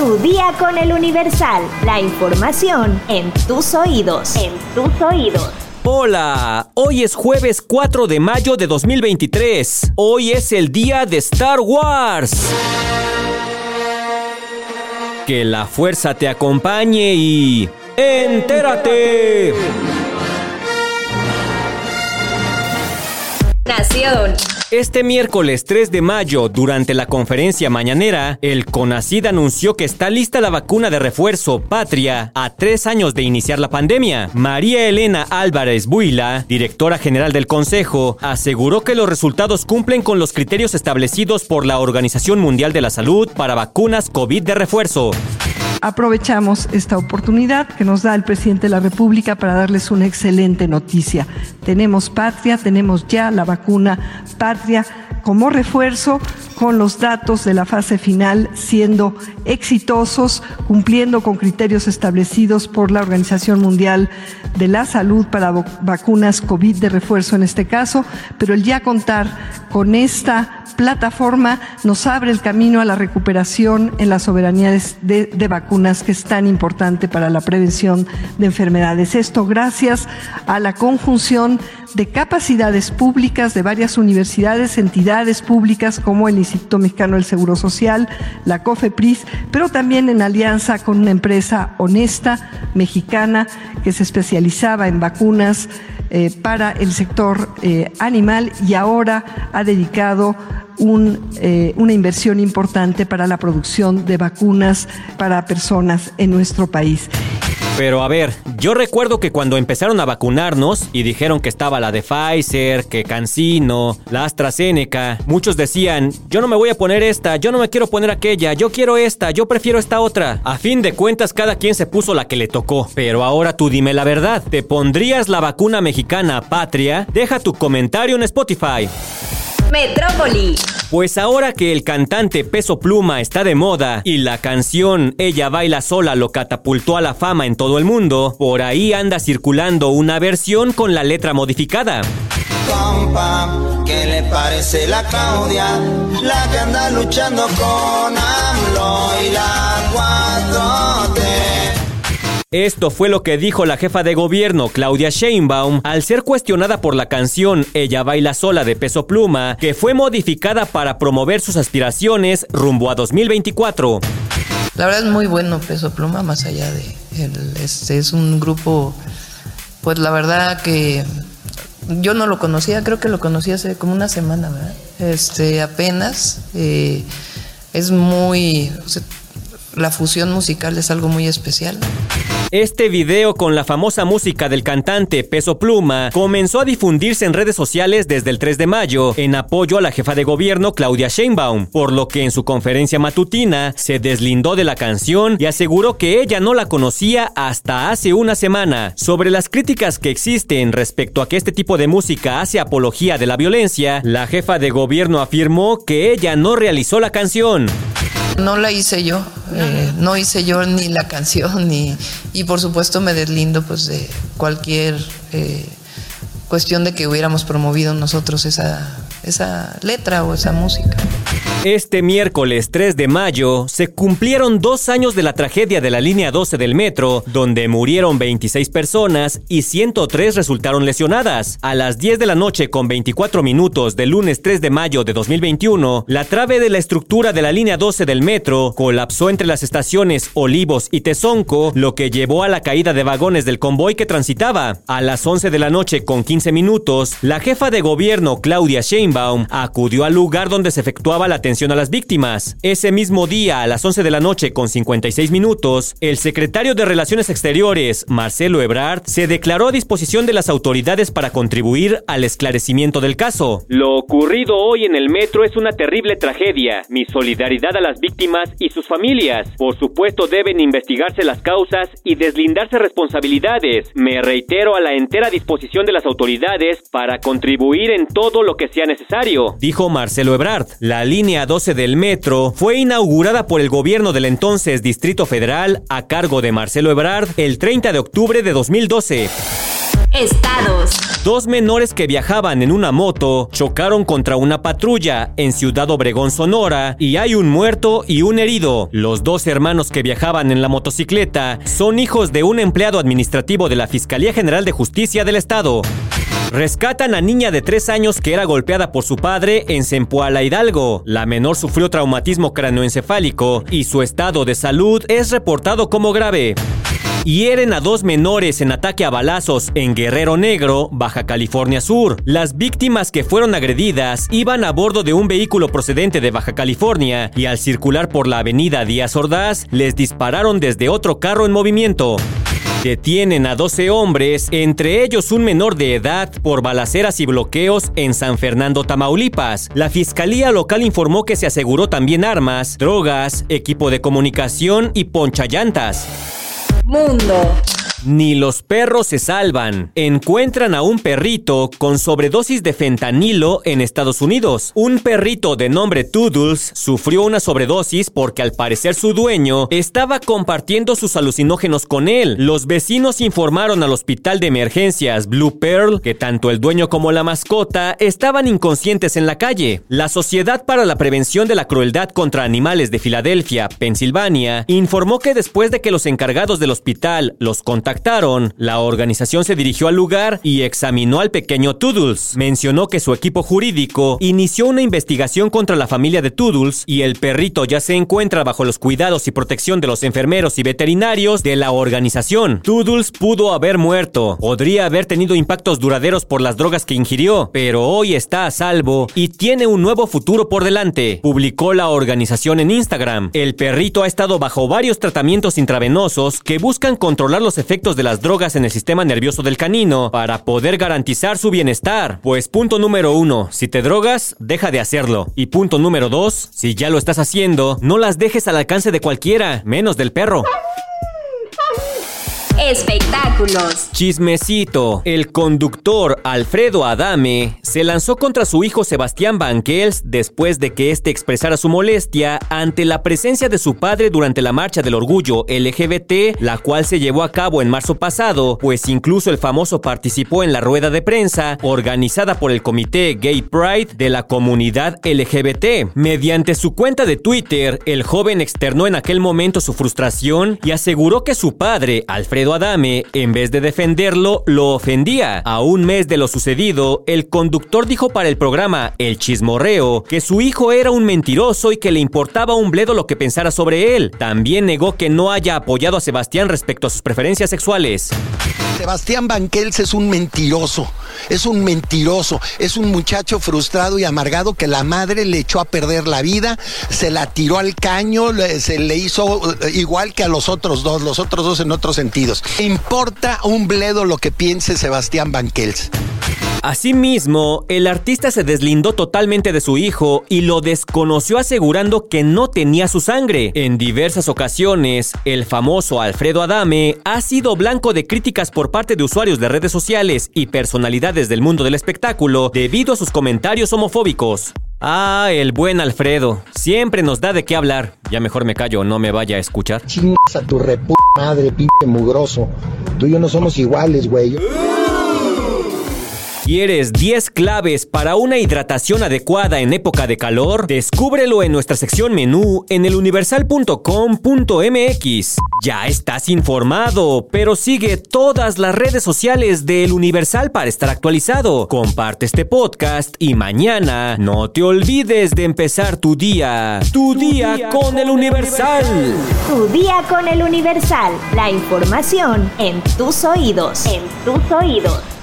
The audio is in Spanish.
Tu día con el Universal. La información en tus oídos. En tus oídos. Hola, hoy es jueves 4 de mayo de 2023. Hoy es el día de Star Wars. Que la fuerza te acompañe y... ¡Entérate! Este miércoles 3 de mayo, durante la conferencia mañanera, el CONACID anunció que está lista la vacuna de refuerzo Patria a tres años de iniciar la pandemia. María Elena Álvarez Buila, directora general del Consejo, aseguró que los resultados cumplen con los criterios establecidos por la Organización Mundial de la Salud para vacunas COVID de refuerzo. Aprovechamos esta oportunidad que nos da el presidente de la República para darles una excelente noticia. Tenemos patria, tenemos ya la vacuna patria como refuerzo con los datos de la fase final siendo exitosos, cumpliendo con criterios establecidos por la Organización Mundial de la Salud para vacunas COVID de refuerzo en este caso, pero el ya contar con esta plataforma nos abre el camino a la recuperación en las soberanía de, de, vacunas que es tan importante para la prevención de enfermedades. Esto gracias a la conjunción de capacidades públicas de varias universidades, entidades públicas como el Instituto Mexicano del Seguro Social, la COFEPRIS, pero también en alianza con una empresa honesta, mexicana, que se especializaba en vacunas eh, para el sector eh, animal y ahora ha dedicado eh, una inversión importante para la producción de vacunas para personas en nuestro país. Pero a ver, yo recuerdo que cuando empezaron a vacunarnos y dijeron que estaba la de Pfizer, que Cancino, la AstraZeneca, muchos decían, yo no me voy a poner esta, yo no me quiero poner aquella, yo quiero esta, yo prefiero esta otra. A fin de cuentas, cada quien se puso la que le tocó. Pero ahora tú dime la verdad, ¿te pondrías la vacuna mexicana Patria? Deja tu comentario en Spotify. Metrópoli. Pues ahora que el cantante Peso Pluma está de moda y la canción Ella baila sola lo catapultó a la fama en todo el mundo, por ahí anda circulando una versión con la letra modificada. Compa, ¿qué le parece la Claudia? La que anda luchando con AMLO y la 4T. Esto fue lo que dijo la jefa de gobierno, Claudia Sheinbaum, al ser cuestionada por la canción Ella baila sola de Peso Pluma, que fue modificada para promover sus aspiraciones rumbo a 2024. La verdad es muy bueno Peso Pluma, más allá de... este es un grupo, pues la verdad que yo no lo conocía, creo que lo conocí hace como una semana, ¿verdad? Este, apenas. Eh, es muy... la fusión musical es algo muy especial. Este video con la famosa música del cantante Peso Pluma comenzó a difundirse en redes sociales desde el 3 de mayo en apoyo a la jefa de gobierno Claudia Sheinbaum, por lo que en su conferencia matutina se deslindó de la canción y aseguró que ella no la conocía hasta hace una semana. Sobre las críticas que existen respecto a que este tipo de música hace apología de la violencia, la jefa de gobierno afirmó que ella no realizó la canción. No la hice yo, eh, no hice yo ni la canción, ni, y por supuesto me deslindo pues de cualquier eh, cuestión de que hubiéramos promovido nosotros esa, esa letra o esa música. Este miércoles 3 de mayo se cumplieron dos años de la tragedia de la línea 12 del metro, donde murieron 26 personas y 103 resultaron lesionadas. A las 10 de la noche con 24 minutos del lunes 3 de mayo de 2021, la trave de la estructura de la línea 12 del metro colapsó entre las estaciones Olivos y Tezonco, lo que llevó a la caída de vagones del convoy que transitaba. A las 11 de la noche con 15 minutos, la jefa de gobierno Claudia Sheinbaum acudió al lugar donde se efectuaba la atención a las víctimas. Ese mismo día, a las 11 de la noche con 56 minutos, el secretario de Relaciones Exteriores, Marcelo Ebrard, se declaró a disposición de las autoridades para contribuir al esclarecimiento del caso. Lo ocurrido hoy en el metro es una terrible tragedia. Mi solidaridad a las víctimas y sus familias. Por supuesto deben investigarse las causas y deslindarse responsabilidades. Me reitero a la entera disposición de las autoridades para contribuir en todo lo que sea necesario, dijo Marcelo Ebrard. La línea 12 del metro fue inaugurada por el gobierno del entonces Distrito Federal a cargo de Marcelo Ebrard el 30 de octubre de 2012. estados. Dos menores que viajaban en una moto chocaron contra una patrulla en Ciudad Obregón, Sonora, y hay un muerto y un herido. Los dos hermanos que viajaban en la motocicleta son hijos de un empleado administrativo de la Fiscalía General de Justicia del Estado. Rescatan a niña de tres años que era golpeada por su padre en Zempoala Hidalgo. La menor sufrió traumatismo cráneoencefálico y su estado de salud es reportado como grave. Hieren a dos menores en ataque a balazos en Guerrero Negro, Baja California Sur. Las víctimas que fueron agredidas iban a bordo de un vehículo procedente de Baja California y al circular por la avenida Díaz Ordaz les dispararon desde otro carro en movimiento. Detienen a 12 hombres, entre ellos un menor de edad, por balaceras y bloqueos en San Fernando, Tamaulipas. La fiscalía local informó que se aseguró también armas, drogas, equipo de comunicación y ponchallantas. Mundo. Ni los perros se salvan. Encuentran a un perrito con sobredosis de fentanilo en Estados Unidos. Un perrito de nombre Toodles sufrió una sobredosis porque al parecer su dueño estaba compartiendo sus alucinógenos con él. Los vecinos informaron al hospital de emergencias Blue Pearl que tanto el dueño como la mascota estaban inconscientes en la calle. La Sociedad para la Prevención de la Crueldad contra Animales de Filadelfia, Pensilvania, informó que después de que los encargados del hospital los contactaron la organización se dirigió al lugar y examinó al pequeño Toodles. Mencionó que su equipo jurídico inició una investigación contra la familia de Toodles y el perrito ya se encuentra bajo los cuidados y protección de los enfermeros y veterinarios de la organización. Toodles pudo haber muerto, podría haber tenido impactos duraderos por las drogas que ingirió, pero hoy está a salvo y tiene un nuevo futuro por delante, publicó la organización en Instagram. El perrito ha estado bajo varios tratamientos intravenosos que buscan controlar los efectos de las drogas en el sistema nervioso del canino para poder garantizar su bienestar. Pues punto número uno, si te drogas, deja de hacerlo. Y punto número dos, si ya lo estás haciendo, no las dejes al alcance de cualquiera, menos del perro. Espectáculos. Chismecito. El conductor Alfredo Adame se lanzó contra su hijo Sebastián Banquels después de que éste expresara su molestia ante la presencia de su padre durante la marcha del orgullo LGBT, la cual se llevó a cabo en marzo pasado, pues incluso el famoso participó en la rueda de prensa organizada por el Comité Gay Pride de la comunidad LGBT. Mediante su cuenta de Twitter, el joven externó en aquel momento su frustración y aseguró que su padre, Alfredo Adame, en vez de defenderlo, lo ofendía. A un mes de lo sucedido, el conductor dijo para el programa El Chismorreo que su hijo era un mentiroso y que le importaba un bledo lo que pensara sobre él. También negó que no haya apoyado a Sebastián respecto a sus preferencias sexuales. Sebastián Banquels es un mentiroso, es un mentiroso, es un muchacho frustrado y amargado que la madre le echó a perder la vida, se la tiró al caño, se le hizo eh, igual que a los otros dos, los otros dos en otros sentidos. Importa un bledo lo que piense Sebastián Banquels. Asimismo, el artista se deslindó totalmente de su hijo y lo desconoció asegurando que no tenía su sangre. En diversas ocasiones, el famoso Alfredo Adame ha sido blanco de críticas por parte de usuarios de redes sociales y personalidades del mundo del espectáculo debido a sus comentarios homofóbicos. Ah, el buen Alfredo. Siempre nos da de qué hablar. Ya mejor me callo, no me vaya a escuchar. Chingas a tu repu madre, pinche mugroso. Tú y yo no somos iguales, güey. ¿Quieres 10 claves para una hidratación adecuada en época de calor? Descúbrelo en nuestra sección menú en eluniversal.com.mx. Ya estás informado, pero sigue todas las redes sociales de El Universal para estar actualizado. Comparte este podcast y mañana no te olvides de empezar tu día. Tu, día, día, con, El Universal. Tu día con El Universal. La información en tus oídos. En tus oídos.